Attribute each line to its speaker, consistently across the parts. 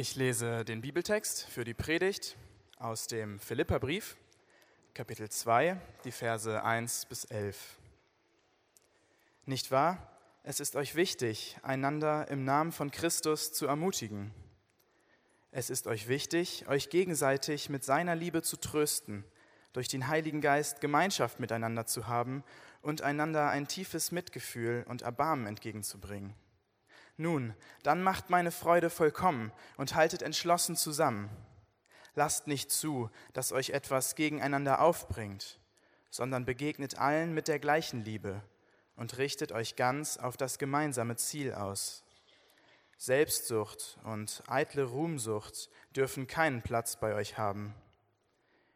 Speaker 1: Ich lese den Bibeltext für die Predigt aus dem Philipperbrief, Kapitel 2, die Verse 1 bis 11. Nicht wahr? Es ist euch wichtig, einander im Namen von Christus zu ermutigen. Es ist euch wichtig, euch gegenseitig mit seiner Liebe zu trösten, durch den Heiligen Geist Gemeinschaft miteinander zu haben und einander ein tiefes Mitgefühl und Erbarmen entgegenzubringen. Nun, dann macht meine Freude vollkommen und haltet entschlossen zusammen. Lasst nicht zu, dass euch etwas gegeneinander aufbringt, sondern begegnet allen mit der gleichen Liebe und richtet euch ganz auf das gemeinsame Ziel aus. Selbstsucht und eitle Ruhmsucht dürfen keinen Platz bei euch haben.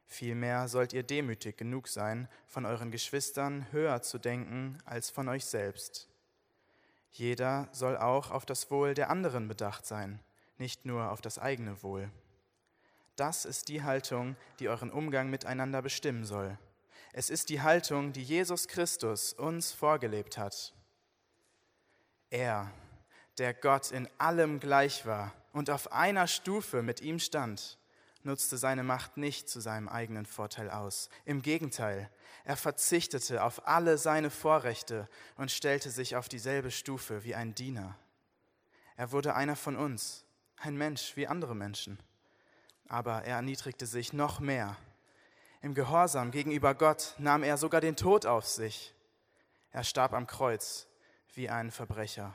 Speaker 1: Vielmehr sollt ihr demütig genug sein, von euren Geschwistern höher zu denken als von euch selbst. Jeder soll auch auf das Wohl der anderen bedacht sein, nicht nur auf das eigene Wohl. Das ist die Haltung, die euren Umgang miteinander bestimmen soll. Es ist die Haltung, die Jesus Christus uns vorgelebt hat. Er, der Gott in allem gleich war und auf einer Stufe mit ihm stand, nutzte seine Macht nicht zu seinem eigenen Vorteil aus. Im Gegenteil, er verzichtete auf alle seine Vorrechte und stellte sich auf dieselbe Stufe wie ein Diener. Er wurde einer von uns, ein Mensch wie andere Menschen. Aber er erniedrigte sich noch mehr. Im Gehorsam gegenüber Gott nahm er sogar den Tod auf sich. Er starb am Kreuz wie ein Verbrecher.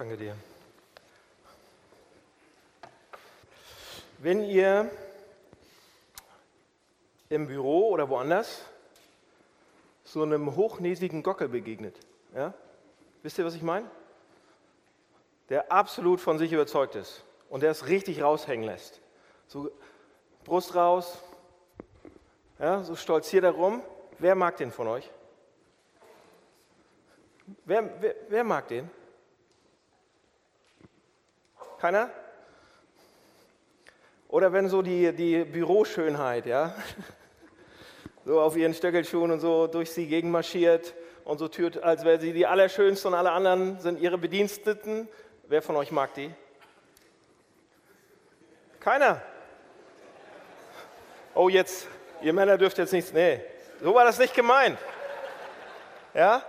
Speaker 2: Danke dir. Wenn ihr im Büro oder woanders so einem hochnäsigen Gockel begegnet, ja? wisst ihr, was ich meine? Der absolut von sich überzeugt ist und der es richtig raushängen lässt. So Brust raus, ja, so stolziert er rum. Wer mag den von euch? Wer, wer, wer mag den? Keiner? Oder wenn so die, die Büroschönheit, ja, so auf ihren Stöckelschuhen und so durch sie gegenmarschiert und so tut, als wäre sie die Allerschönste und alle anderen sind ihre Bediensteten. Wer von euch mag die? Keiner. Oh, jetzt, ihr Männer dürft jetzt nichts. Nee, so war das nicht gemeint. Ja?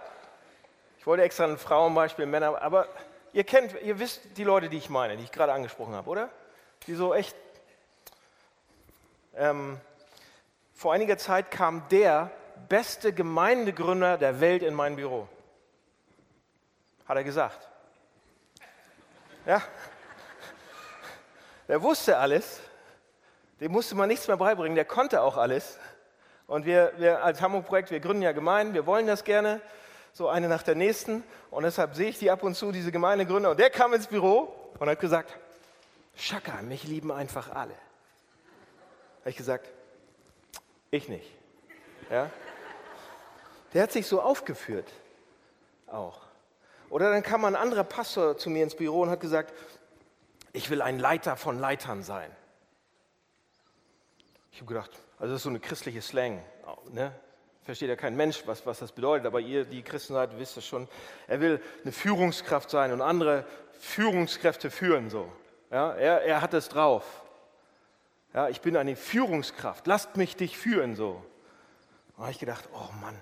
Speaker 2: Ich wollte extra ein Frauenbeispiel, Männer, aber Ihr kennt, ihr wisst die Leute, die ich meine, die ich gerade angesprochen habe, oder? Die so echt. Ähm, vor einiger Zeit kam der beste Gemeindegründer der Welt in mein Büro. Hat er gesagt. Ja. Der wusste alles. Dem musste man nichts mehr beibringen. Der konnte auch alles. Und wir, wir als Hamburg-Projekt, wir gründen ja Gemeinden, wir wollen das gerne so eine nach der nächsten. Und deshalb sehe ich die ab und zu, diese Gemeindegründer. Und der kam ins Büro und hat gesagt, Schaka, mich lieben einfach alle. Habe ich gesagt, ich nicht. Ja? Der hat sich so aufgeführt auch. Oder dann kam ein anderer Pastor zu mir ins Büro und hat gesagt, ich will ein Leiter von Leitern sein. Ich habe gedacht, also das ist so eine christliche Slang. Ne? Versteht ja kein Mensch, was, was das bedeutet, aber ihr, die Christen seid, wisst es schon. Er will eine Führungskraft sein und andere Führungskräfte führen so. Ja, er, er hat es drauf. Ja, ich bin eine Führungskraft, lasst mich dich führen so. Da habe ich gedacht, oh Mann,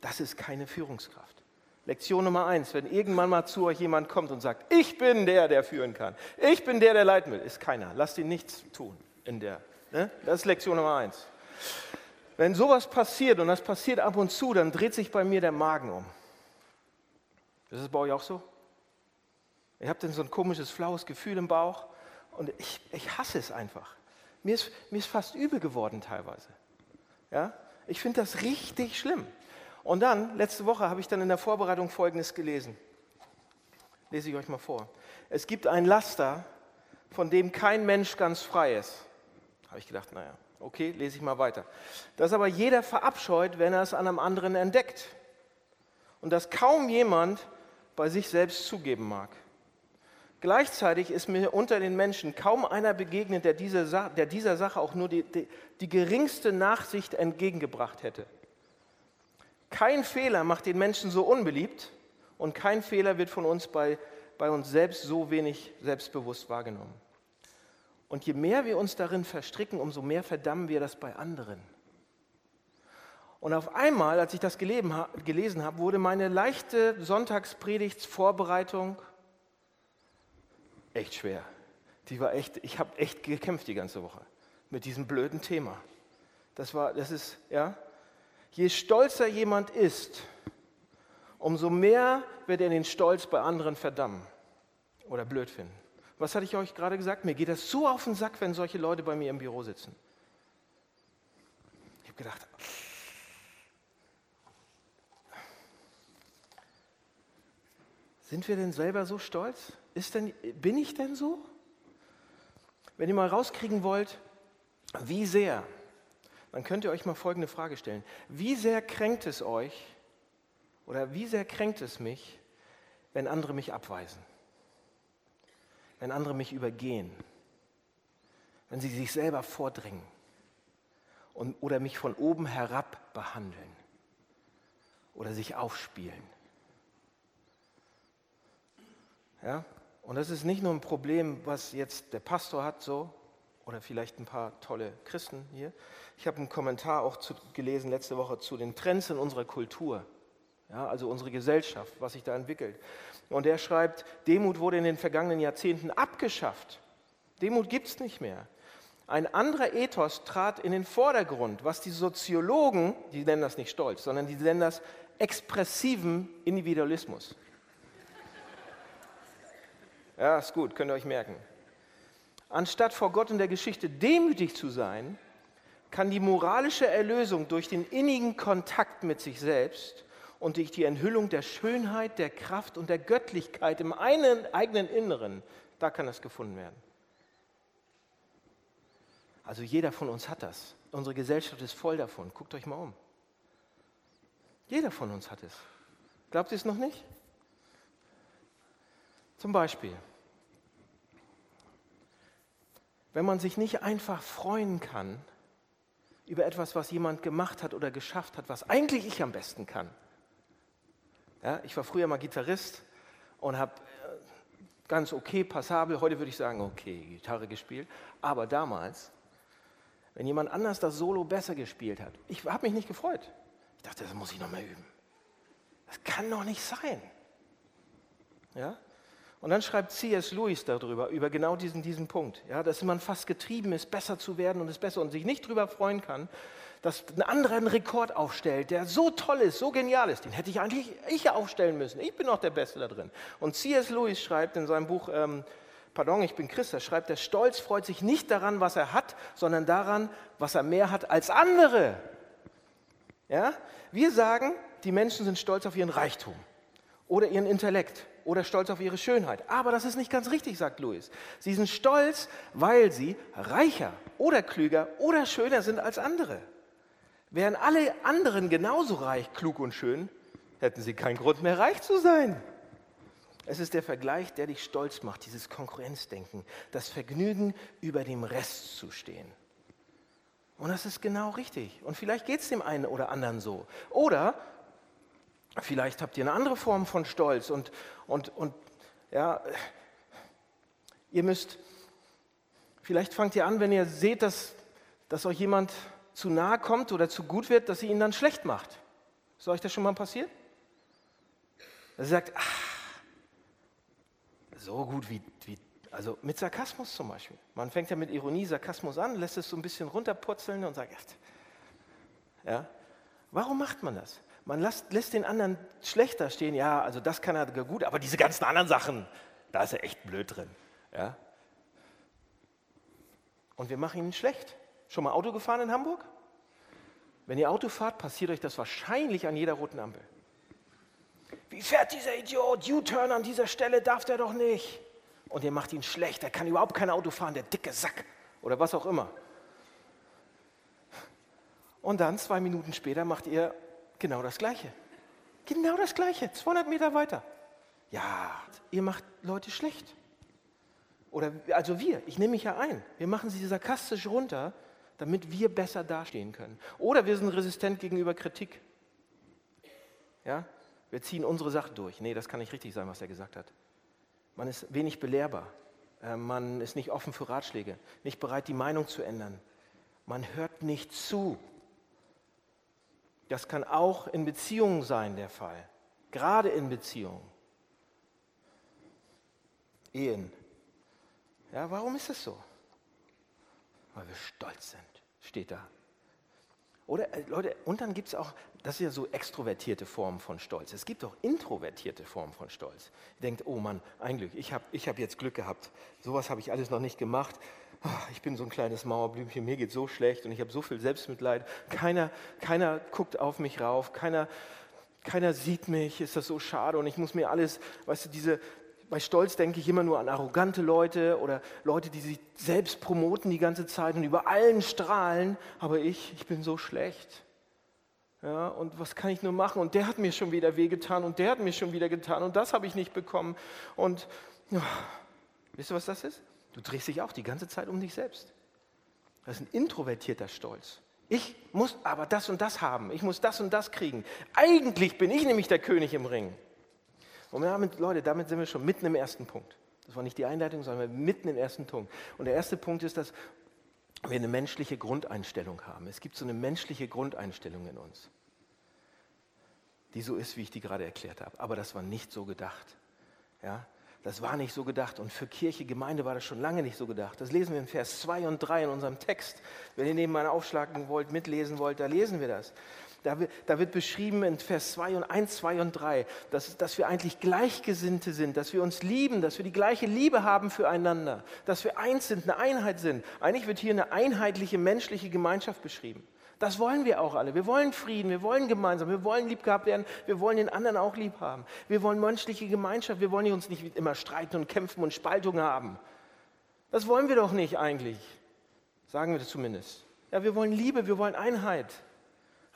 Speaker 2: das ist keine Führungskraft. Lektion Nummer eins, wenn irgendwann mal zu euch jemand kommt und sagt, ich bin der, der führen kann, ich bin der, der leiten will, ist keiner. Lasst ihn nichts tun in der. Ne? Das ist Lektion Nummer eins. Wenn sowas passiert, und das passiert ab und zu, dann dreht sich bei mir der Magen um. Ist bei euch auch so? Ihr habt dann so ein komisches, flaues Gefühl im Bauch und ich, ich hasse es einfach. Mir ist, mir ist fast übel geworden teilweise. Ja? Ich finde das richtig schlimm. Und dann, letzte Woche, habe ich dann in der Vorbereitung Folgendes gelesen. Lese ich euch mal vor. Es gibt ein Laster, von dem kein Mensch ganz frei ist. Habe ich gedacht, naja, okay, lese ich mal weiter. Das aber jeder verabscheut, wenn er es an einem anderen entdeckt. Und das kaum jemand bei sich selbst zugeben mag. Gleichzeitig ist mir unter den Menschen kaum einer begegnet, der, diese, der dieser Sache auch nur die, die, die geringste Nachsicht entgegengebracht hätte. Kein Fehler macht den Menschen so unbeliebt und kein Fehler wird von uns bei, bei uns selbst so wenig selbstbewusst wahrgenommen. Und je mehr wir uns darin verstricken, umso mehr verdammen wir das bei anderen. Und auf einmal, als ich das gelesen habe, wurde meine leichte Sonntagspredigtsvorbereitung echt schwer. Die war echt, ich habe echt gekämpft die ganze Woche mit diesem blöden Thema. Das war, das ist, ja. Je stolzer jemand ist, umso mehr wird er den Stolz bei anderen verdammen oder blöd finden. Was hatte ich euch gerade gesagt? Mir geht das so auf den Sack, wenn solche Leute bei mir im Büro sitzen. Ich habe gedacht, sind wir denn selber so stolz? Ist denn, bin ich denn so? Wenn ihr mal rauskriegen wollt, wie sehr, dann könnt ihr euch mal folgende Frage stellen. Wie sehr kränkt es euch oder wie sehr kränkt es mich, wenn andere mich abweisen? Wenn andere mich übergehen, wenn sie sich selber vordrängen und, oder mich von oben herab behandeln oder sich aufspielen. Ja? Und das ist nicht nur ein Problem, was jetzt der Pastor hat, so, oder vielleicht ein paar tolle Christen hier. Ich habe einen Kommentar auch zu, gelesen letzte Woche zu den Trends in unserer Kultur, ja, also unsere Gesellschaft, was sich da entwickelt. Und er schreibt, Demut wurde in den vergangenen Jahrzehnten abgeschafft. Demut gibt es nicht mehr. Ein anderer Ethos trat in den Vordergrund, was die Soziologen, die nennen das nicht Stolz, sondern die nennen das expressiven Individualismus. Ja, ist gut, könnt ihr euch merken. Anstatt vor Gott in der Geschichte demütig zu sein, kann die moralische Erlösung durch den innigen Kontakt mit sich selbst und durch die Enthüllung der Schönheit, der Kraft und der Göttlichkeit im einen, eigenen Inneren, da kann das gefunden werden. Also jeder von uns hat das. Unsere Gesellschaft ist voll davon. Guckt euch mal um. Jeder von uns hat es. Glaubt ihr es noch nicht? Zum Beispiel, wenn man sich nicht einfach freuen kann über etwas, was jemand gemacht hat oder geschafft hat, was eigentlich ich am besten kann, ja, ich war früher mal Gitarrist und habe äh, ganz okay, passabel, heute würde ich sagen, okay, Gitarre gespielt. Aber damals, wenn jemand anders das Solo besser gespielt hat, ich habe mich nicht gefreut. Ich dachte, das muss ich noch mehr üben. Das kann doch nicht sein. Ja? Und dann schreibt C.S. Lewis darüber, über genau diesen, diesen Punkt, ja, dass man fast getrieben ist, besser zu werden und es besser und sich nicht darüber freuen kann, dass ein anderer einen Rekord aufstellt, der so toll ist, so genial ist, den hätte ich eigentlich ich aufstellen müssen. Ich bin noch der Beste da drin. Und C.S. Lewis schreibt in seinem Buch, ähm, Pardon, ich bin Christ, er schreibt, der Stolz freut sich nicht daran, was er hat, sondern daran, was er mehr hat als andere. Ja? Wir sagen, die Menschen sind stolz auf ihren Reichtum oder ihren Intellekt oder stolz auf ihre Schönheit. Aber das ist nicht ganz richtig, sagt Louis. Sie sind stolz, weil sie reicher oder klüger oder schöner sind als andere. Wären alle anderen genauso reich, klug und schön, hätten sie keinen Grund mehr reich zu sein. Es ist der Vergleich, der dich stolz macht, dieses Konkurrenzdenken, das Vergnügen, über dem Rest zu stehen. Und das ist genau richtig. Und vielleicht geht es dem einen oder anderen so. Oder vielleicht habt ihr eine andere Form von Stolz und, und, und ja, ihr müsst, vielleicht fangt ihr an, wenn ihr seht, dass, dass euch jemand zu nahe kommt oder zu gut wird, dass sie ihn dann schlecht macht. Ist euch das schon mal passiert? Dass sie sagt, ach, so gut wie, wie, also mit Sarkasmus zum Beispiel. Man fängt ja mit Ironie, Sarkasmus an, lässt es so ein bisschen runterpurzeln und sagt, ja, warum macht man das? Man lässt, lässt den anderen schlechter stehen, ja, also das kann er gut, aber diese ganzen anderen Sachen, da ist er echt blöd drin. Ja? Und wir machen ihn schlecht. Schon mal Auto gefahren in Hamburg? Wenn ihr Auto fahrt, passiert euch das wahrscheinlich an jeder roten Ampel. Wie fährt dieser Idiot? U-Turn an dieser Stelle darf der doch nicht. Und ihr macht ihn schlecht, er kann überhaupt kein Auto fahren, der dicke Sack oder was auch immer. Und dann, zwei Minuten später, macht ihr genau das Gleiche. Genau das Gleiche, 200 Meter weiter. Ja, ihr macht Leute schlecht. Oder also wir, ich nehme mich ja ein. Wir machen sie sarkastisch runter, damit wir besser dastehen können. Oder wir sind resistent gegenüber Kritik. Ja? Wir ziehen unsere Sache durch. Nee, das kann nicht richtig sein, was er gesagt hat. Man ist wenig belehrbar. Äh, man ist nicht offen für Ratschläge, nicht bereit, die Meinung zu ändern. Man hört nicht zu. Das kann auch in Beziehungen sein der Fall. Gerade in Beziehungen. Ehen. Ja, warum ist es so? Weil wir stolz sind, steht da. Oder äh, Leute, und dann gibt es auch, das ist ja so extrovertierte Formen von Stolz. Es gibt auch introvertierte Formen von Stolz. Ihr denkt, oh Mann, ein Glück, ich habe ich hab jetzt Glück gehabt. Sowas habe ich alles noch nicht gemacht. Ah, ich bin so ein kleines Mauerblümchen, mir geht so schlecht und ich habe so viel Selbstmitleid. Keiner, keiner guckt auf mich rauf, keiner, keiner sieht mich, ist das so schade und ich muss mir alles, weißt du, diese, bei Stolz denke ich immer nur an arrogante Leute oder Leute, die sich selbst promoten die ganze Zeit und über allen strahlen, aber ich, ich bin so schlecht. Ja, und was kann ich nur machen? Und der hat mir schon wieder wehgetan und der hat mir schon wieder getan und das habe ich nicht bekommen. Und ja, wisst ihr, was das ist? Du drehst dich auch die ganze Zeit um dich selbst. Das ist ein introvertierter Stolz. Ich muss aber das und das haben. Ich muss das und das kriegen. Eigentlich bin ich nämlich der König im Ring. Und damit, Leute, damit sind wir schon mitten im ersten Punkt. Das war nicht die Einleitung, sondern mitten im ersten Punkt. Und der erste Punkt ist, dass wir eine menschliche Grundeinstellung haben. Es gibt so eine menschliche Grundeinstellung in uns, die so ist, wie ich die gerade erklärt habe. Aber das war nicht so gedacht. Ja? Das war nicht so gedacht. Und für Kirche, Gemeinde war das schon lange nicht so gedacht. Das lesen wir in Vers 2 und 3 in unserem Text. Wenn ihr nebenan aufschlagen wollt, mitlesen wollt, da lesen wir das. Da wird, da wird beschrieben in Vers 2 und 1, 2 und 3, dass, dass wir eigentlich Gleichgesinnte sind, dass wir uns lieben, dass wir die gleiche Liebe haben füreinander, dass wir eins sind, eine Einheit sind. Eigentlich wird hier eine einheitliche menschliche Gemeinschaft beschrieben. Das wollen wir auch alle. Wir wollen Frieden, wir wollen gemeinsam, wir wollen lieb gehabt werden, wir wollen den anderen auch lieb haben. Wir wollen menschliche Gemeinschaft, wir wollen uns nicht immer streiten und kämpfen und Spaltung haben. Das wollen wir doch nicht eigentlich, sagen wir das zumindest. Ja, wir wollen Liebe, wir wollen Einheit.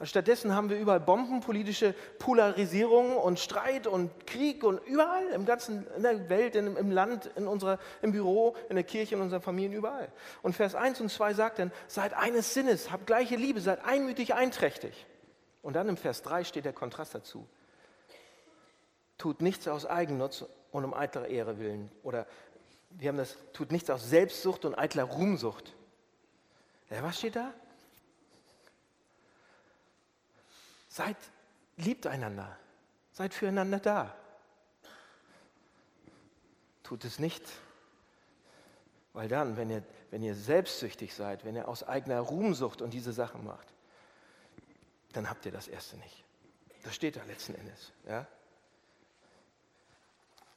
Speaker 2: Stattdessen haben wir überall Bomben, politische Polarisierung und Streit und Krieg und überall im ganzen, in der Welt, in, im Land, in unserer, im Büro, in der Kirche, in unseren Familien, überall. Und Vers 1 und 2 sagt dann, seid eines Sinnes, habt gleiche Liebe, seid einmütig, einträchtig. Und dann im Vers 3 steht der Kontrast dazu. Tut nichts aus Eigennutz und um eitler Ehre willen. Oder wir haben das, tut nichts aus Selbstsucht und eitler Ruhmsucht. Ja, was steht da? Seid, liebt einander, seid füreinander da. Tut es nicht, weil dann, wenn ihr, wenn ihr selbstsüchtig seid, wenn ihr aus eigener Ruhmsucht und diese Sachen macht, dann habt ihr das Erste nicht. Das steht da letzten Endes. Ja?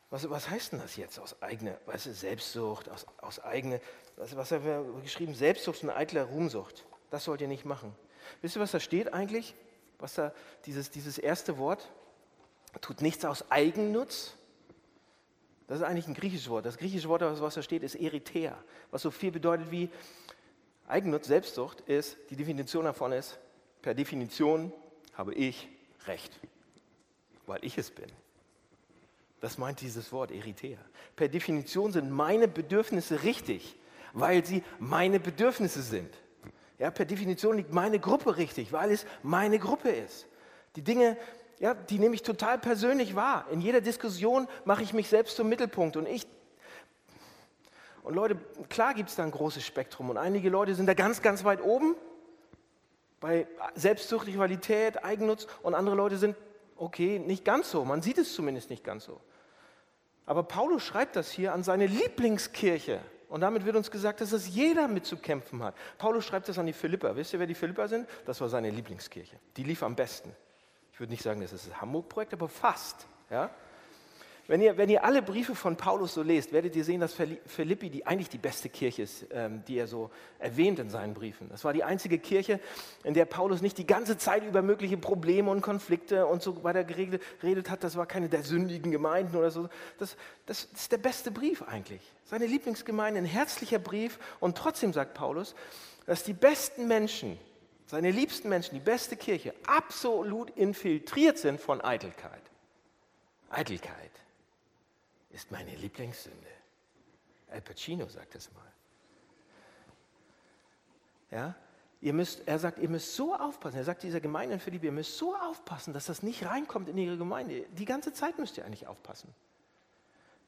Speaker 2: Was, was heißt denn das jetzt aus eigener, weißt du, Selbstsucht, aus, aus eigener, was, was haben wir geschrieben? Selbstsucht und eitler Ruhmsucht. Das sollt ihr nicht machen. Wisst ihr, was da steht eigentlich? Was da dieses, dieses erste Wort, tut nichts aus Eigennutz. Das ist eigentlich ein griechisches Wort. Das griechische Wort, was da steht, ist Eritrea, was so viel bedeutet wie Eigennutz, Selbstsucht ist, die Definition davon ist, per Definition habe ich Recht, weil ich es bin. Das meint dieses Wort Eritrea. Per Definition sind meine Bedürfnisse richtig, weil sie meine Bedürfnisse sind. Ja, per Definition liegt meine Gruppe richtig, weil es meine Gruppe ist. Die Dinge, ja, die nehme ich total persönlich wahr. In jeder Diskussion mache ich mich selbst zum Mittelpunkt und ich. Und Leute, klar gibt es da ein großes Spektrum und einige Leute sind da ganz, ganz weit oben bei Selbstsucht, Rivalität, Eigennutz und andere Leute sind, okay, nicht ganz so. Man sieht es zumindest nicht ganz so. Aber Paulus schreibt das hier an seine Lieblingskirche. Und damit wird uns gesagt, dass es jeder mit zu kämpfen hat. Paulus schreibt das an die Philipper. Wisst ihr, wer die Philipper sind? Das war seine Lieblingskirche. Die lief am besten. Ich würde nicht sagen, das ist das Hamburg-Projekt, aber fast. Ja? Wenn ihr, wenn ihr alle Briefe von Paulus so lest, werdet ihr sehen, dass Philippi die, eigentlich die beste Kirche ist, ähm, die er so erwähnt in seinen Briefen. Das war die einzige Kirche, in der Paulus nicht die ganze Zeit über mögliche Probleme und Konflikte und so weiter geredet hat. Das war keine der sündigen Gemeinden oder so. Das, das ist der beste Brief eigentlich. Seine Lieblingsgemeinde, ein herzlicher Brief. Und trotzdem sagt Paulus, dass die besten Menschen, seine liebsten Menschen, die beste Kirche, absolut infiltriert sind von Eitelkeit. Eitelkeit ist meine Lieblingssünde. Al Pacino sagt das mal. Ja? Ihr müsst, er sagt, ihr müsst so aufpassen. Er sagt dieser Gemeinde in Philippi, ihr müsst so aufpassen, dass das nicht reinkommt in ihre Gemeinde. Die ganze Zeit müsst ihr eigentlich aufpassen.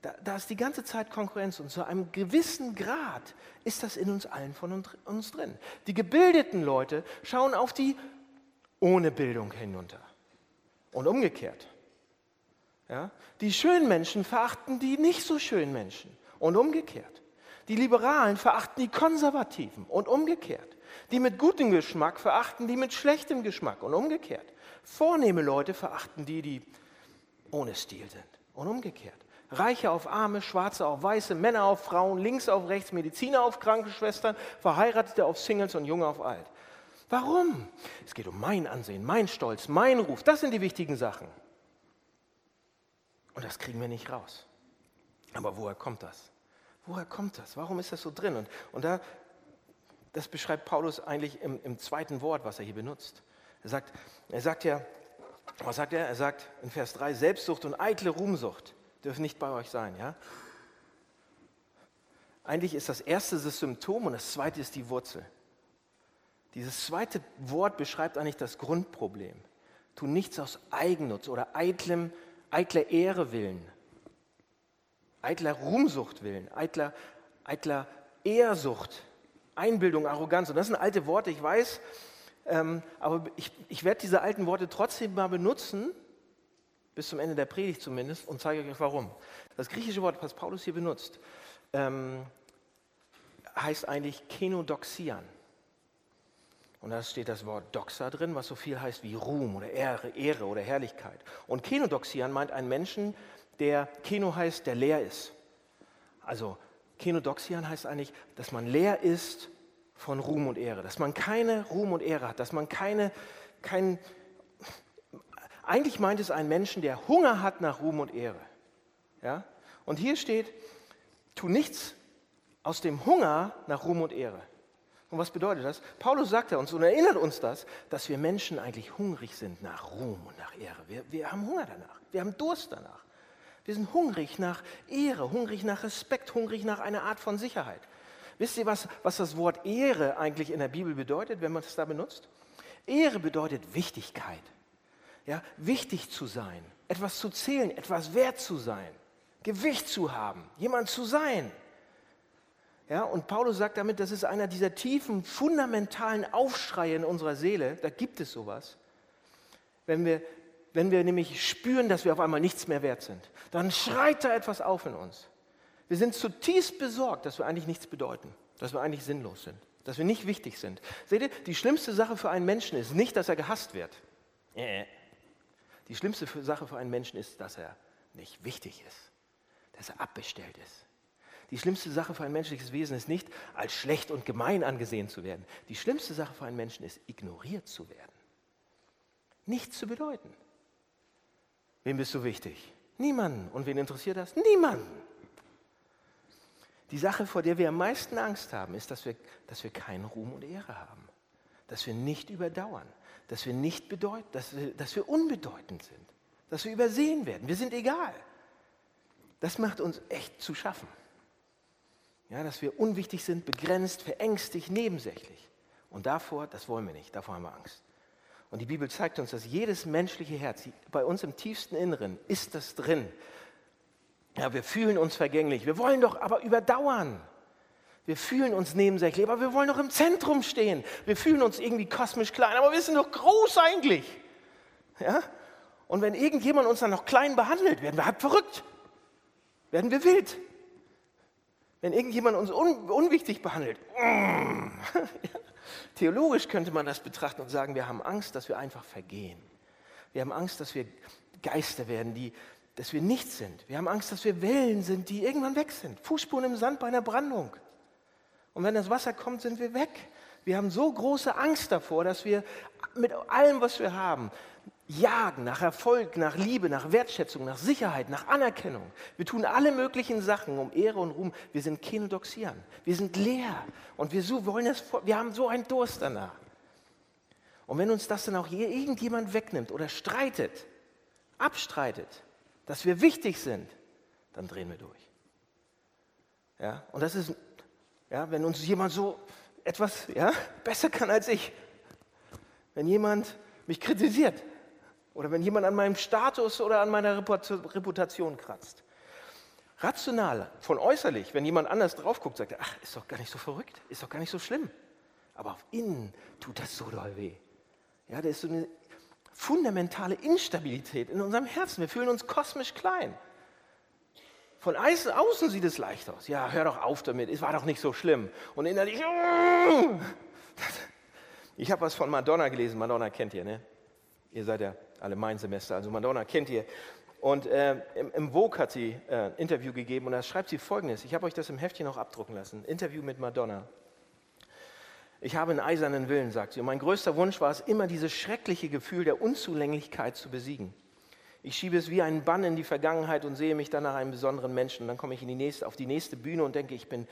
Speaker 2: Da, da ist die ganze Zeit Konkurrenz und zu einem gewissen Grad ist das in uns allen von uns drin. Die gebildeten Leute schauen auf die ohne Bildung hinunter und umgekehrt. Ja? Die schönen Menschen verachten die nicht so schönen Menschen und umgekehrt. Die Liberalen verachten die Konservativen und umgekehrt. Die mit gutem Geschmack verachten die mit schlechtem Geschmack und umgekehrt. Vornehme Leute verachten die, die ohne Stil sind und umgekehrt. Reiche auf Arme, Schwarze auf Weiße, Männer auf Frauen, links auf rechts, Mediziner auf Krankenschwestern, Verheiratete auf Singles und Junge auf Alt. Warum? Es geht um mein Ansehen, mein Stolz, mein Ruf. Das sind die wichtigen Sachen. Und das kriegen wir nicht raus. Aber woher kommt das? Woher kommt das? Warum ist das so drin? Und, und da, das beschreibt Paulus eigentlich im, im zweiten Wort, was er hier benutzt. Er sagt, er sagt ja, was sagt er? Er sagt in Vers 3, Selbstsucht und eitle Ruhmsucht dürfen nicht bei euch sein. Ja? Eigentlich ist das erste das Symptom und das zweite ist die Wurzel. Dieses zweite Wort beschreibt eigentlich das Grundproblem. Tu nichts aus Eigennutz oder eitlem eitler Ehre willen, eitler Ruhmsucht willen, eitler, eitler Ehrsucht, Einbildung, Arroganz. Und das sind alte Worte, ich weiß, ähm, aber ich, ich werde diese alten Worte trotzdem mal benutzen, bis zum Ende der Predigt zumindest, und zeige euch warum. Das griechische Wort, was Paulus hier benutzt, ähm, heißt eigentlich Kenodoxian. Und da steht das Wort Doxa drin, was so viel heißt wie Ruhm oder Ehre, Ehre oder Herrlichkeit. Und Kenodoxian meint einen Menschen, der Keno heißt, der leer ist. Also Kenodoxian heißt eigentlich, dass man leer ist von Ruhm und Ehre, dass man keine Ruhm und Ehre hat, dass man keine, kein, eigentlich meint es einen Menschen, der Hunger hat nach Ruhm und Ehre. Ja? Und hier steht, tu nichts aus dem Hunger nach Ruhm und Ehre. Und was bedeutet das? Paulus sagt uns und erinnert uns das, dass wir Menschen eigentlich hungrig sind nach Ruhm und nach Ehre. Wir, wir haben Hunger danach. Wir haben Durst danach. Wir sind hungrig nach Ehre, hungrig nach Respekt, hungrig nach einer Art von Sicherheit. Wisst ihr, was, was das Wort Ehre eigentlich in der Bibel bedeutet, wenn man es da benutzt? Ehre bedeutet Wichtigkeit. Ja, wichtig zu sein, etwas zu zählen, etwas wert zu sein, Gewicht zu haben, jemand zu sein. Ja, und Paulus sagt damit, das ist einer dieser tiefen, fundamentalen Aufschreie in unserer Seele. Da gibt es sowas. Wenn wir, wenn wir nämlich spüren, dass wir auf einmal nichts mehr wert sind, dann schreit da etwas auf in uns. Wir sind zutiefst besorgt, dass wir eigentlich nichts bedeuten, dass wir eigentlich sinnlos sind, dass wir nicht wichtig sind. Seht ihr, die schlimmste Sache für einen Menschen ist nicht, dass er gehasst wird. Die schlimmste Sache für einen Menschen ist, dass er nicht wichtig ist, dass er abbestellt ist. Die schlimmste Sache für ein menschliches Wesen ist nicht, als schlecht und gemein angesehen zu werden. Die schlimmste Sache für einen Menschen ist, ignoriert zu werden. Nichts zu bedeuten. Wem bist du wichtig? Niemanden. Und wen interessiert das? Niemanden. Die Sache, vor der wir am meisten Angst haben, ist, dass wir, dass wir keinen Ruhm und Ehre haben. Dass wir nicht überdauern. Dass wir nicht bedeuten, dass wir, dass wir unbedeutend sind. Dass wir übersehen werden. Wir sind egal. Das macht uns echt zu schaffen. Ja, dass wir unwichtig sind, begrenzt, verängstigt, nebensächlich. Und davor, das wollen wir nicht, davor haben wir Angst. Und die Bibel zeigt uns, dass jedes menschliche Herz, bei uns im tiefsten Inneren, ist das drin. Ja, wir fühlen uns vergänglich. Wir wollen doch aber überdauern. Wir fühlen uns nebensächlich, aber wir wollen doch im Zentrum stehen. Wir fühlen uns irgendwie kosmisch klein, aber wir sind doch groß eigentlich. Ja? Und wenn irgendjemand uns dann noch klein behandelt, werden wir halb verrückt. Werden wir wild. Wenn irgendjemand uns un unwichtig behandelt, mm. theologisch könnte man das betrachten und sagen, wir haben Angst, dass wir einfach vergehen. Wir haben Angst, dass wir Geister werden, die, dass wir nichts sind. Wir haben Angst, dass wir Wellen sind, die irgendwann weg sind. Fußspuren im Sand bei einer Brandung. Und wenn das Wasser kommt, sind wir weg. Wir haben so große Angst davor, dass wir mit allem, was wir haben, jagen nach Erfolg, nach Liebe, nach Wertschätzung, nach Sicherheit, nach Anerkennung. Wir tun alle möglichen Sachen um Ehre und Ruhm. Wir sind Kenodoxian. Wir sind leer und wir so wollen es, wir haben so einen Durst danach. Und wenn uns das dann auch irgendjemand wegnimmt oder streitet, abstreitet, dass wir wichtig sind, dann drehen wir durch. Ja, und das ist, ja, wenn uns jemand so etwas ja, besser kann als ich, wenn jemand mich kritisiert oder wenn jemand an meinem Status oder an meiner Reputation kratzt. Rational, von äußerlich, wenn jemand anders drauf guckt, sagt er, ach, ist doch gar nicht so verrückt, ist doch gar nicht so schlimm. Aber auf innen tut das so doll weh. Ja, da ist so eine fundamentale Instabilität in unserem Herzen. Wir fühlen uns kosmisch klein. Von außen sieht es leicht aus. Ja, hör doch auf damit, es war doch nicht so schlimm. Und innerlich, ich habe was von Madonna gelesen. Madonna kennt ihr, ne? Ihr seid ja alle mein Semester, also Madonna kennt ihr. Und äh, im, im, Vogue hat sie äh, ein Interview gegeben und da schreibt sie folgendes. Ich habe euch das im Heftchen auch abdrucken lassen. Interview mit Madonna. Ich habe einen eisernen Willen, sagt sie. Und mein größter Wunsch war es immer, dieses schreckliche Gefühl der Unzulänglichkeit zu besiegen. Ich schiebe es wie einen Bann in die Vergangenheit und sehe mich dann nach einem besonderen Menschen. Und dann komme ich die nächste, auf die nächste Bühne und denke, ich bin,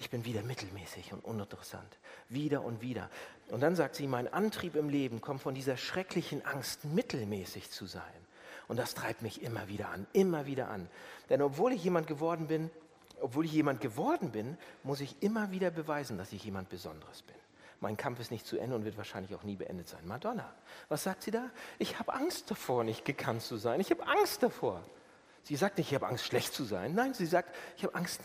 Speaker 2: ich bin wieder mittelmäßig und uninteressant. Wieder und wieder. Und dann sagt sie, mein Antrieb im Leben kommt von dieser schrecklichen Angst, mittelmäßig zu sein. Und das treibt mich immer wieder an, immer wieder an. Denn obwohl ich jemand geworden bin, obwohl ich jemand geworden bin, muss ich immer wieder beweisen, dass ich jemand Besonderes bin. Mein Kampf ist nicht zu Ende und wird wahrscheinlich auch nie beendet sein. Madonna, was sagt sie da? Ich habe Angst davor, nicht gekannt zu sein. Ich habe Angst davor. Sie sagt nicht, ich habe Angst, schlecht zu sein. Nein, sie sagt, ich habe Angst,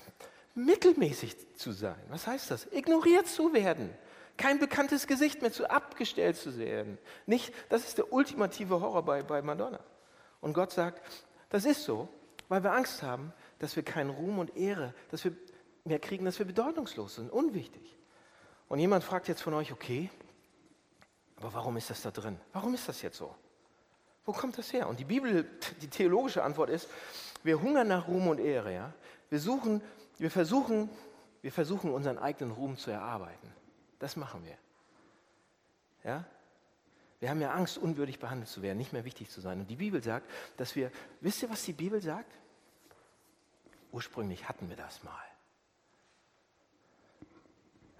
Speaker 2: mittelmäßig zu sein. Was heißt das? Ignoriert zu werden. Kein bekanntes Gesicht mehr zu abgestellt zu werden. Nicht, das ist der ultimative Horror bei, bei Madonna. Und Gott sagt, das ist so, weil wir Angst haben, dass wir keinen Ruhm und Ehre, dass wir mehr kriegen, dass wir bedeutungslos sind, unwichtig. Und jemand fragt jetzt von euch, okay, aber warum ist das da drin? Warum ist das jetzt so? Wo kommt das her? Und die Bibel, die theologische Antwort ist, wir hungern nach Ruhm und Ehre. Ja? Wir, suchen, wir, versuchen, wir versuchen, unseren eigenen Ruhm zu erarbeiten. Das machen wir. Ja? Wir haben ja Angst, unwürdig behandelt zu werden, nicht mehr wichtig zu sein. Und die Bibel sagt, dass wir, wisst ihr, was die Bibel sagt? Ursprünglich hatten wir das mal.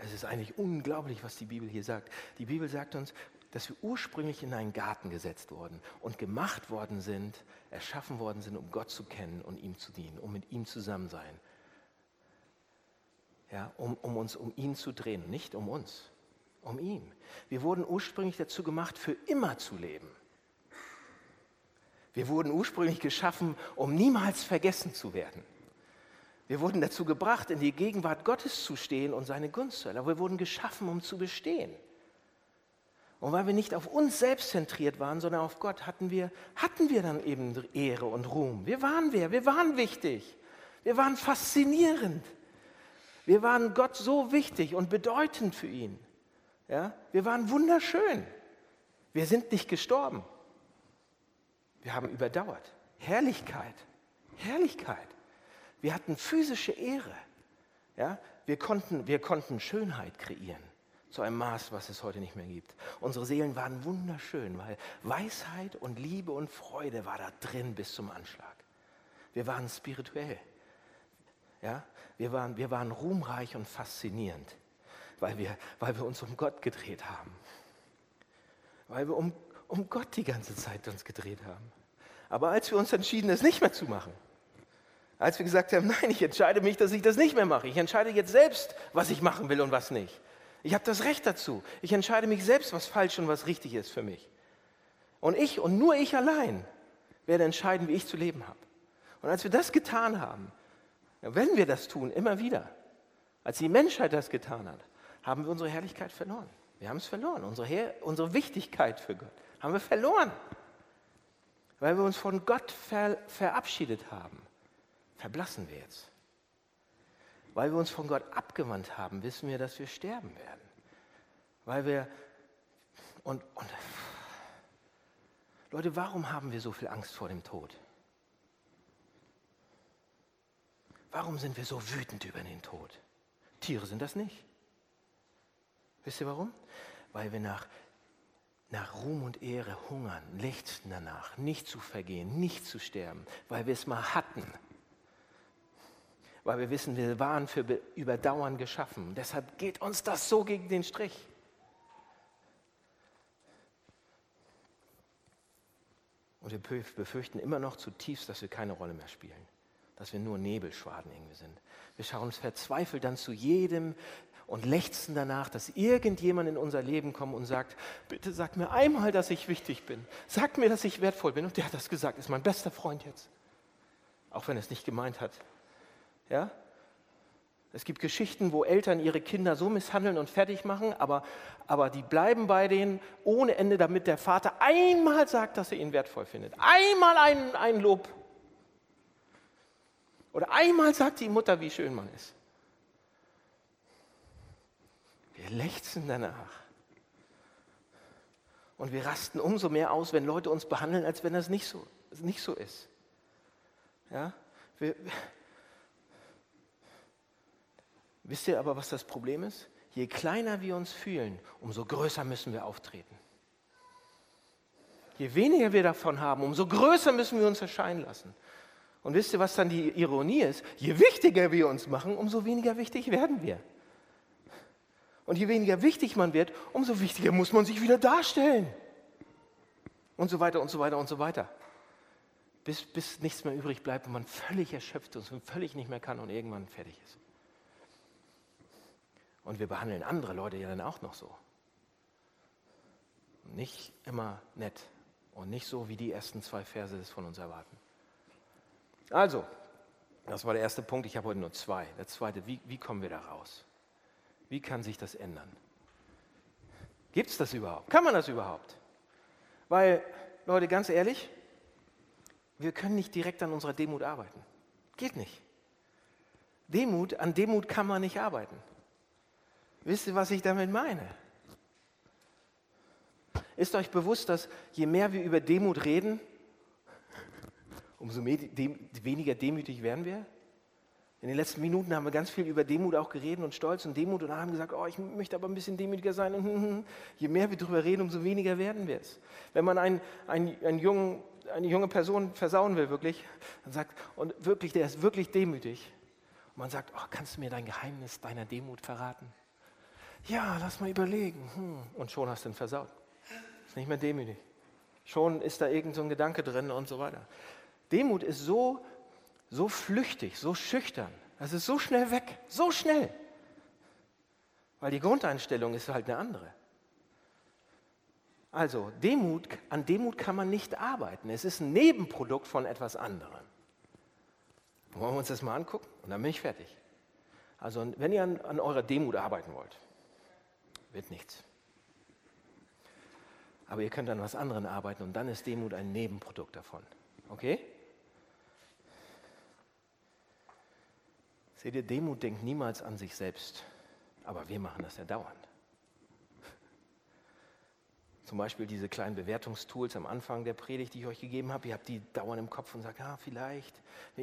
Speaker 2: Es ist eigentlich unglaublich, was die Bibel hier sagt. Die Bibel sagt uns, dass wir ursprünglich in einen Garten gesetzt wurden und gemacht worden sind, erschaffen worden sind, um Gott zu kennen und ihm zu dienen, um mit ihm zusammen sein. Ja, um, um uns um ihn zu drehen, nicht um uns, um ihn. Wir wurden ursprünglich dazu gemacht, für immer zu leben. Wir wurden ursprünglich geschaffen, um niemals vergessen zu werden. Wir wurden dazu gebracht, in die Gegenwart Gottes zu stehen und seine Gunst zu erlangen. Wir wurden geschaffen, um zu bestehen. Und weil wir nicht auf uns selbst zentriert waren, sondern auf Gott, hatten wir, hatten wir dann eben Ehre und Ruhm. Wir waren wer? Wir waren wichtig. Wir waren faszinierend. Wir waren Gott so wichtig und bedeutend für ihn. Ja? Wir waren wunderschön. Wir sind nicht gestorben. Wir haben überdauert. Herrlichkeit. Herrlichkeit. Wir hatten physische Ehre. Ja? Wir, konnten, wir konnten Schönheit kreieren zu einem Maß, was es heute nicht mehr gibt. Unsere Seelen waren wunderschön, weil Weisheit und Liebe und Freude war da drin bis zum Anschlag. Wir waren spirituell. Ja? Wir, waren, wir waren ruhmreich und faszinierend, weil wir, weil wir uns um Gott gedreht haben. Weil wir um, um Gott die ganze Zeit uns gedreht haben. Aber als wir uns entschieden, es nicht mehr zu machen, als wir gesagt haben, nein, ich entscheide mich, dass ich das nicht mehr mache. Ich entscheide jetzt selbst, was ich machen will und was nicht. Ich habe das Recht dazu. Ich entscheide mich selbst, was falsch und was richtig ist für mich. Und ich und nur ich allein werde entscheiden, wie ich zu leben habe. Und als wir das getan haben, wenn wir das tun, immer wieder, als die Menschheit das getan hat, haben wir unsere Herrlichkeit verloren. Wir haben es verloren. Unsere, Her unsere Wichtigkeit für Gott haben wir verloren. Weil wir uns von Gott ver verabschiedet haben verblassen wir jetzt. Weil wir uns von Gott abgewandt haben, wissen wir, dass wir sterben werden. Weil wir, und, und Leute, warum haben wir so viel Angst vor dem Tod? Warum sind wir so wütend über den Tod? Tiere sind das nicht. Wisst ihr warum? Weil wir nach, nach Ruhm und Ehre hungern, lechzen danach, nicht zu vergehen, nicht zu sterben, weil wir es mal hatten. Weil wir wissen, wir waren für Überdauern geschaffen. Deshalb geht uns das so gegen den Strich. Und wir befürchten immer noch zutiefst, dass wir keine Rolle mehr spielen, dass wir nur Nebelschwaden irgendwie sind. Wir schauen uns verzweifelt dann zu jedem und lechzen danach, dass irgendjemand in unser Leben kommt und sagt, bitte sag mir einmal, dass ich wichtig bin. Sag mir, dass ich wertvoll bin. Und der hat das gesagt, ist mein bester Freund jetzt. Auch wenn er es nicht gemeint hat. Ja? Es gibt Geschichten, wo Eltern ihre Kinder so misshandeln und fertig machen, aber, aber die bleiben bei denen ohne Ende, damit der Vater einmal sagt, dass er ihn wertvoll findet. Einmal ein, ein Lob. Oder einmal sagt die Mutter, wie schön man ist. Wir lechzen danach. Und wir rasten umso mehr aus, wenn Leute uns behandeln, als wenn das nicht so, nicht so ist. Ja? Wir, Wisst ihr aber, was das Problem ist? Je kleiner wir uns fühlen, umso größer müssen wir auftreten. Je weniger wir davon haben, umso größer müssen wir uns erscheinen lassen. Und wisst ihr, was dann die Ironie ist? Je wichtiger wir uns machen, umso weniger wichtig werden wir. Und je weniger wichtig man wird, umso wichtiger muss man sich wieder darstellen. Und so weiter und so weiter und so weiter. Bis, bis nichts mehr übrig bleibt und man völlig erschöpft ist und völlig nicht mehr kann und irgendwann fertig ist. Und wir behandeln andere Leute ja dann auch noch so. Nicht immer nett und nicht so, wie die ersten zwei Verse es von uns erwarten. Also, das war der erste Punkt. Ich habe heute nur zwei. Der zweite, wie, wie kommen wir da raus? Wie kann sich das ändern? Gibt es das überhaupt? Kann man das überhaupt? Weil, Leute, ganz ehrlich, wir können nicht direkt an unserer Demut arbeiten. Geht nicht. Demut, an Demut kann man nicht arbeiten. Wisst ihr, was ich damit meine? Ist euch bewusst, dass je mehr wir über Demut reden, umso weniger demütig werden wir? In den letzten Minuten haben wir ganz viel über Demut auch geredet und Stolz und Demut und haben gesagt, oh, ich möchte aber ein bisschen demütiger sein. Je mehr wir darüber reden, umso weniger werden wir es. Wenn man einen, einen, einen jungen, eine junge Person versauen will, wirklich, dann sagt, und wirklich, der ist wirklich demütig. Und man sagt, oh, kannst du mir dein Geheimnis deiner Demut verraten? Ja, lass mal überlegen. Hm. Und schon hast du ihn versaut. Ist nicht mehr demütig. Schon ist da irgend so ein Gedanke drin und so weiter. Demut ist so, so flüchtig, so schüchtern. Das ist so schnell weg, so schnell. Weil die Grundeinstellung ist halt eine andere. Also, Demut, an Demut kann man nicht arbeiten. Es ist ein Nebenprodukt von etwas anderem. Wollen wir uns das mal angucken? Und dann bin ich fertig. Also, wenn ihr an, an eurer Demut arbeiten wollt, wird nichts. Aber ihr könnt an was anderem arbeiten und dann ist Demut ein Nebenprodukt davon. Okay? Seht ihr, Demut denkt niemals an sich selbst, aber wir machen das ja dauernd. Zum Beispiel diese kleinen Bewertungstools am Anfang der Predigt, die ich euch gegeben habe. Ihr habt die dauernd im Kopf und sagt, ja, vielleicht.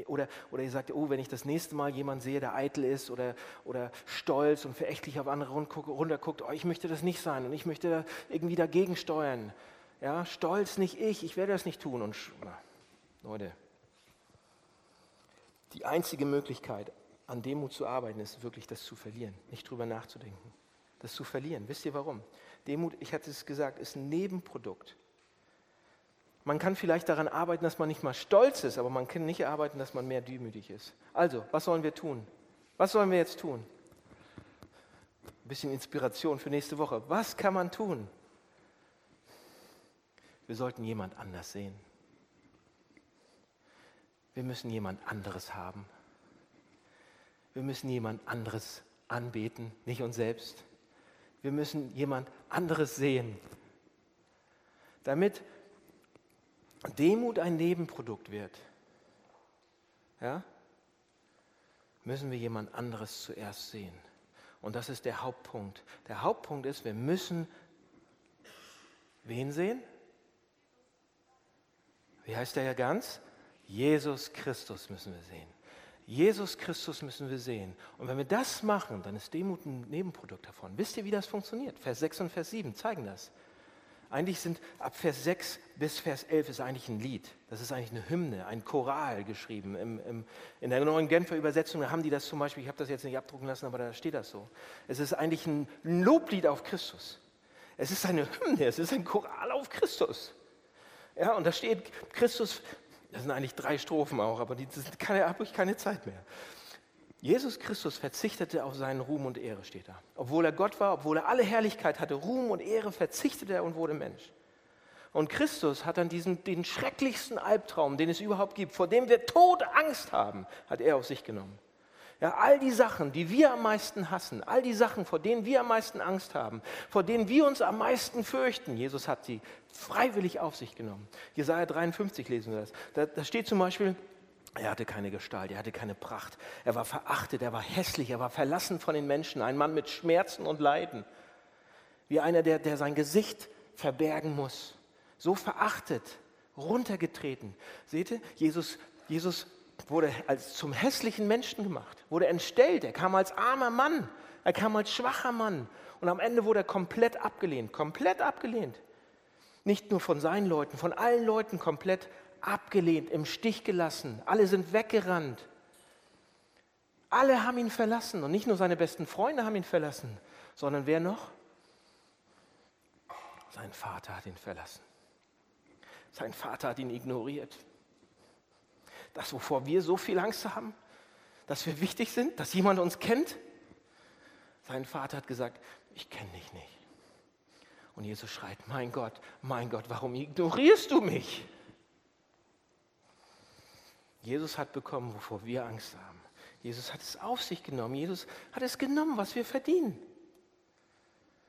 Speaker 2: Oder, oder ihr sagt, oh, wenn ich das nächste Mal jemanden sehe, der eitel ist oder, oder stolz und verächtlich auf andere runterguckt, oh, ich möchte das nicht sein und ich möchte irgendwie dagegen steuern. Ja, stolz nicht ich, ich werde das nicht tun. Und na, Leute, die einzige Möglichkeit, an Demut zu arbeiten, ist wirklich das zu verlieren, nicht drüber nachzudenken. Das zu verlieren. Wisst ihr warum? Demut, ich hatte es gesagt, ist ein Nebenprodukt. Man kann vielleicht daran arbeiten, dass man nicht mal stolz ist, aber man kann nicht arbeiten, dass man mehr demütig ist. Also, was sollen wir tun? Was sollen wir jetzt tun? Ein bisschen Inspiration für nächste Woche. Was kann man tun? Wir sollten jemand anders sehen. Wir müssen jemand anderes haben. Wir müssen jemand anderes anbeten, nicht uns selbst. Wir müssen jemand anderes sehen. Damit Demut ein Nebenprodukt wird, ja, müssen wir jemand anderes zuerst sehen. Und das ist der Hauptpunkt. Der Hauptpunkt ist, wir müssen wen sehen? Wie heißt der ja ganz? Jesus Christus müssen wir sehen. Jesus Christus müssen wir sehen. Und wenn wir das machen, dann ist Demut ein Nebenprodukt davon. Wisst ihr, wie das funktioniert? Vers 6 und Vers 7 zeigen das. Eigentlich sind ab Vers 6 bis Vers 11 ist eigentlich ein Lied. Das ist eigentlich eine Hymne, ein Choral geschrieben. Im, im, in der neuen Genfer Übersetzung haben die das zum Beispiel, ich habe das jetzt nicht abdrucken lassen, aber da steht das so. Es ist eigentlich ein Loblied auf Christus. Es ist eine Hymne, es ist ein Choral auf Christus. Ja, und da steht Christus, das sind eigentlich drei Strophen auch, aber die habe ich keine Zeit mehr. Jesus Christus verzichtete auf seinen Ruhm und Ehre, steht da. Obwohl er Gott war, obwohl er alle Herrlichkeit hatte, Ruhm und Ehre, verzichtete er und wurde Mensch. Und Christus hat dann diesen, den schrecklichsten Albtraum, den es überhaupt gibt, vor dem wir Tod Angst haben, hat er auf sich genommen. Ja, all die Sachen, die wir am meisten hassen, all die Sachen, vor denen wir am meisten Angst haben, vor denen wir uns am meisten fürchten, Jesus hat sie freiwillig auf sich genommen. Jesaja 53 lesen wir das. Da, da steht zum Beispiel, er hatte keine Gestalt, er hatte keine Pracht, er war verachtet, er war hässlich, er war verlassen von den Menschen, ein Mann mit Schmerzen und Leiden, wie einer, der, der sein Gesicht verbergen muss, so verachtet, runtergetreten. Seht ihr, Jesus, Jesus wurde als zum hässlichen Menschen gemacht, wurde entstellt. Er kam als armer Mann, er kam als schwacher Mann und am Ende wurde er komplett abgelehnt, komplett abgelehnt. Nicht nur von seinen Leuten, von allen Leuten komplett abgelehnt, im Stich gelassen. Alle sind weggerannt. Alle haben ihn verlassen und nicht nur seine besten Freunde haben ihn verlassen, sondern wer noch? Sein Vater hat ihn verlassen. Sein Vater hat ihn ignoriert das, wovor wir so viel Angst haben, dass wir wichtig sind, dass jemand uns kennt. Sein Vater hat gesagt, ich kenne dich nicht. Und Jesus schreit, mein Gott, mein Gott, warum ignorierst du mich? Jesus hat bekommen, wovor wir Angst haben. Jesus hat es auf sich genommen. Jesus hat es genommen, was wir verdienen.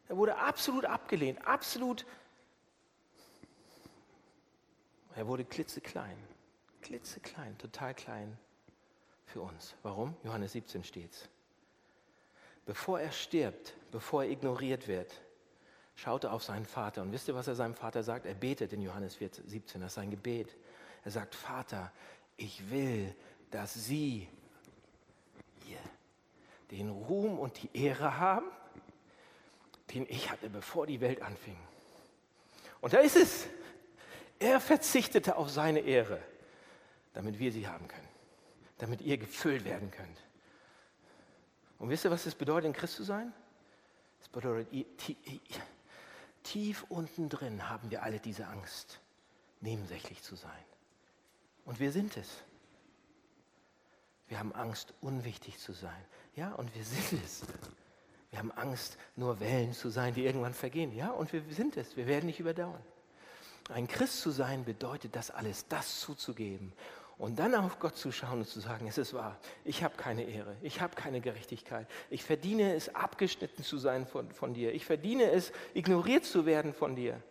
Speaker 2: Er wurde absolut abgelehnt, absolut. Er wurde klitzeklein klitzeklein, total klein für uns. Warum? Johannes 17 steht's. Bevor er stirbt, bevor er ignoriert wird, schaut er auf seinen Vater. Und wisst ihr, was er seinem Vater sagt? Er betet in Johannes 17, das ist sein Gebet. Er sagt, Vater, ich will, dass sie ihr den Ruhm und die Ehre haben, den ich hatte, bevor die Welt anfing. Und da ist es. Er verzichtete auf seine Ehre damit wir sie haben können, damit ihr gefüllt werden könnt. Und wisst ihr, was es bedeutet, in Christ zu sein? Es bedeutet, tief unten drin haben wir alle diese Angst, nebensächlich zu sein. Und wir sind es. Wir haben Angst, unwichtig zu sein. Ja, und wir sind es. Wir haben Angst, nur Wellen zu sein, die irgendwann vergehen. Ja, und wir sind es. Wir werden nicht überdauern. Ein Christ zu sein bedeutet das alles, das zuzugeben und dann auf Gott zu schauen und zu sagen, es ist wahr, ich habe keine Ehre, ich habe keine Gerechtigkeit, ich verdiene es, abgeschnitten zu sein von, von dir, ich verdiene es, ignoriert zu werden von dir.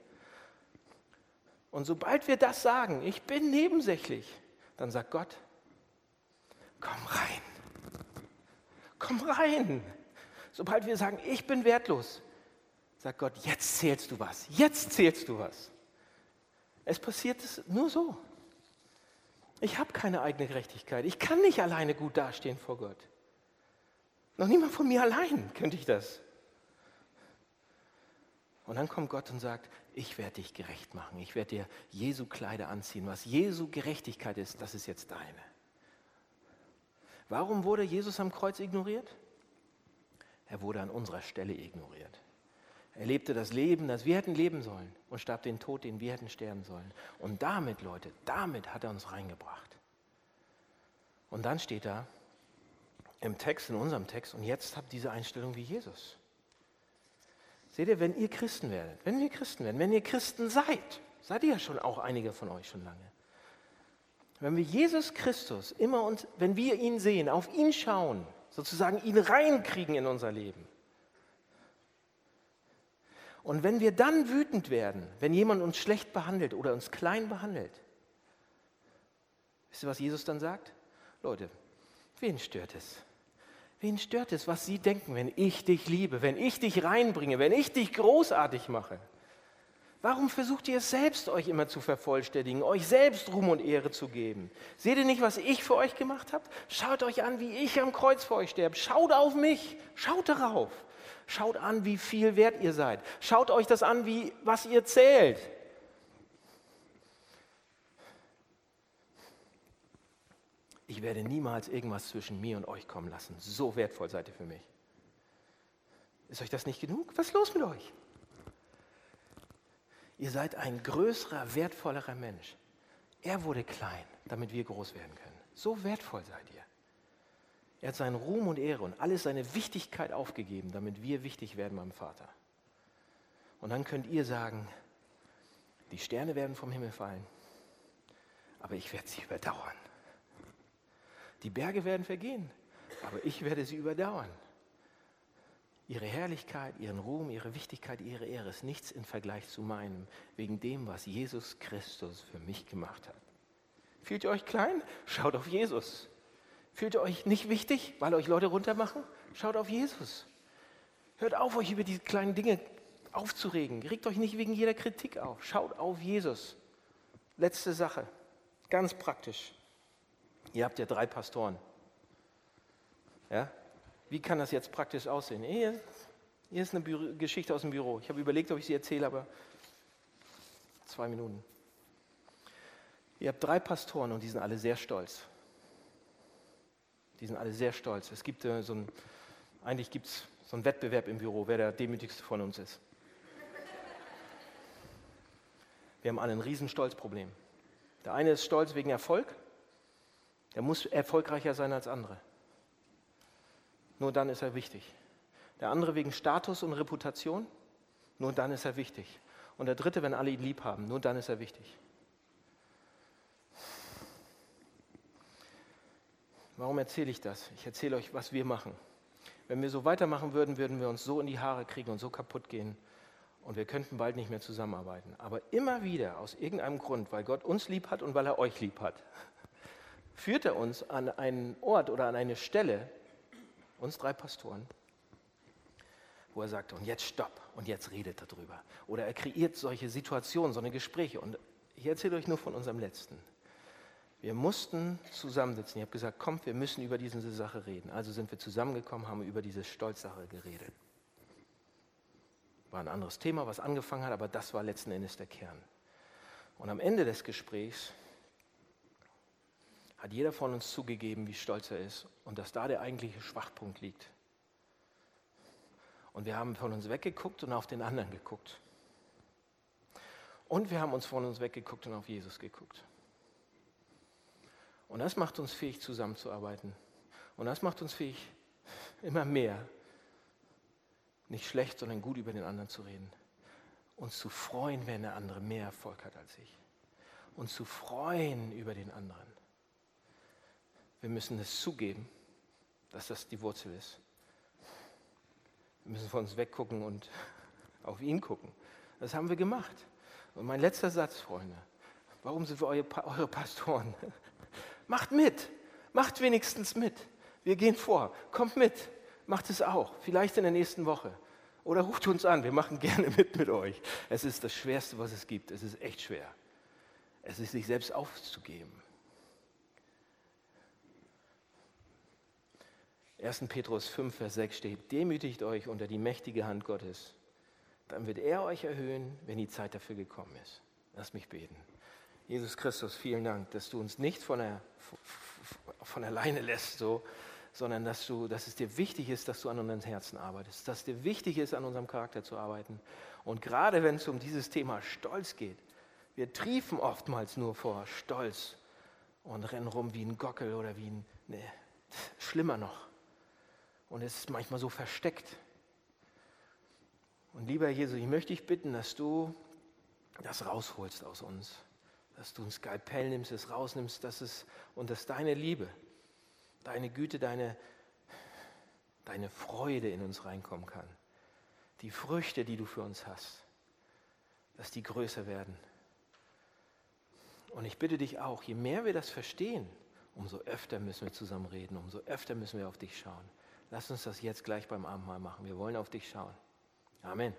Speaker 2: Und sobald wir das sagen, ich bin nebensächlich, dann sagt Gott, komm rein, komm rein. Sobald wir sagen, ich bin wertlos, sagt Gott, jetzt zählst du was, jetzt zählst du was. Es passiert nur so. Ich habe keine eigene Gerechtigkeit. Ich kann nicht alleine gut dastehen vor Gott. Noch niemand von mir allein könnte ich das. Und dann kommt Gott und sagt, ich werde dich gerecht machen. Ich werde dir Jesu Kleider anziehen. Was Jesu Gerechtigkeit ist, das ist jetzt deine. Warum wurde Jesus am Kreuz ignoriert? Er wurde an unserer Stelle ignoriert. Er lebte das Leben, das wir hätten leben sollen und starb den Tod, den wir hätten sterben sollen. Und damit, Leute, damit hat er uns reingebracht. Und dann steht da im Text, in unserem Text, und jetzt habt diese Einstellung wie Jesus. Seht ihr, wenn ihr Christen werdet, wenn wir Christen werden, wenn ihr Christen seid, seid ihr ja schon auch einige von euch schon lange. Wenn wir Jesus Christus immer und wenn wir ihn sehen, auf ihn schauen, sozusagen ihn reinkriegen in unser Leben, und wenn wir dann wütend werden, wenn jemand uns schlecht behandelt oder uns klein behandelt, wisst ihr, was Jesus dann sagt? Leute, wen stört es? Wen stört es, was sie denken, wenn ich dich liebe, wenn ich dich reinbringe, wenn ich dich großartig mache? Warum versucht ihr es selbst, euch immer zu vervollständigen, euch selbst Ruhm und Ehre zu geben? Seht ihr nicht, was ich für euch gemacht habe? Schaut euch an, wie ich am Kreuz für euch sterbe. Schaut auf mich, schaut darauf. Schaut an, wie viel wert ihr seid. Schaut euch das an, wie, was ihr zählt. Ich werde niemals irgendwas zwischen mir und euch kommen lassen. So wertvoll seid ihr für mich. Ist euch das nicht genug? Was ist los mit euch? Ihr seid ein größerer, wertvollerer Mensch. Er wurde klein, damit wir groß werden können. So wertvoll seid ihr. Er hat seinen Ruhm und Ehre und alles seine Wichtigkeit aufgegeben, damit wir wichtig werden beim Vater. Und dann könnt ihr sagen, die Sterne werden vom Himmel fallen, aber ich werde sie überdauern. Die Berge werden vergehen, aber ich werde sie überdauern. Ihre Herrlichkeit, ihren Ruhm, ihre Wichtigkeit, ihre Ehre ist nichts im Vergleich zu meinem, wegen dem, was Jesus Christus für mich gemacht hat. Fühlt ihr euch klein? Schaut auf Jesus. Fühlt ihr euch nicht wichtig, weil euch Leute runtermachen? Schaut auf Jesus. Hört auf, euch über diese kleinen Dinge aufzuregen. Regt euch nicht wegen jeder Kritik auf. Schaut auf Jesus. Letzte Sache, ganz praktisch. Ihr habt ja drei Pastoren. Ja? Wie kann das jetzt praktisch aussehen? Hier, hier ist eine Büro, Geschichte aus dem Büro. Ich habe überlegt, ob ich sie erzähle, aber zwei Minuten. Ihr habt drei Pastoren und die sind alle sehr stolz. Die sind alle sehr stolz. Es gibt äh, so ein, eigentlich gibt es so einen Wettbewerb im Büro, wer der demütigste von uns ist. Wir haben alle ein Riesenstolzproblem. Der eine ist stolz wegen Erfolg, der muss erfolgreicher sein als andere. Nur dann ist er wichtig. Der andere wegen Status und Reputation, nur dann ist er wichtig. Und der dritte, wenn alle ihn lieb haben, nur dann ist er wichtig. Warum erzähle ich das? Ich erzähle euch, was wir machen. Wenn wir so weitermachen würden, würden wir uns so in die Haare kriegen und so kaputt gehen und wir könnten bald nicht mehr zusammenarbeiten. Aber immer wieder, aus irgendeinem Grund, weil Gott uns lieb hat und weil er euch lieb hat, führt er uns an einen Ort oder an eine Stelle, uns drei Pastoren, wo er sagt, und jetzt stopp und jetzt redet darüber. Oder er kreiert solche Situationen, so eine Gespräche. Und ich erzähle euch nur von unserem letzten. Wir mussten zusammensitzen. Ich habe gesagt, kommt, wir müssen über diese Sache reden. Also sind wir zusammengekommen, haben über diese Stolzsache geredet. War ein anderes Thema, was angefangen hat, aber das war letzten Endes der Kern. Und am Ende des Gesprächs hat jeder von uns zugegeben, wie stolz er ist und dass da der eigentliche Schwachpunkt liegt. Und wir haben von uns weggeguckt und auf den anderen geguckt. Und wir haben uns von uns weggeguckt und auf Jesus geguckt. Und das macht uns fähig, zusammenzuarbeiten. Und das macht uns fähig, immer mehr, nicht schlecht, sondern gut über den anderen zu reden. Uns zu freuen, wenn der andere mehr Erfolg hat als ich. Und zu freuen über den anderen. Wir müssen es zugeben, dass das die Wurzel ist. Wir müssen von uns weggucken und auf ihn gucken. Das haben wir gemacht. Und mein letzter Satz, Freunde. Warum sind wir eure Pastoren? Macht mit. Macht wenigstens mit. Wir gehen vor. Kommt mit. Macht es auch. Vielleicht in der nächsten Woche. Oder ruft uns an. Wir machen gerne mit mit euch. Es ist das Schwerste, was es gibt. Es ist echt schwer. Es ist sich selbst aufzugeben. 1. Petrus 5, Vers 6 steht, demütigt euch unter die mächtige Hand Gottes. Dann wird er euch erhöhen, wenn die Zeit dafür gekommen ist. Lass mich beten. Jesus Christus, vielen Dank, dass du uns nicht von, der, von alleine lässt, so, sondern dass, du, dass es dir wichtig ist, dass du an unseren Herzen arbeitest, dass es dir wichtig ist, an unserem Charakter zu arbeiten. Und gerade wenn es um dieses Thema Stolz geht, wir triefen oftmals nur vor Stolz und rennen rum wie ein Gockel oder wie ein, ne, schlimmer noch und es ist manchmal so versteckt. Und lieber Jesus, ich möchte dich bitten, dass du das rausholst aus uns, dass du ein Skalpell nimmst, es rausnimmst, dass es und dass deine Liebe, deine Güte, deine, deine Freude in uns reinkommen kann. Die Früchte, die du für uns hast, dass die größer werden. Und ich bitte dich auch, je mehr wir das verstehen, umso öfter müssen wir zusammen reden, umso öfter müssen wir auf dich schauen. Lass uns das jetzt gleich beim Abendmahl machen. Wir wollen auf dich schauen. Amen.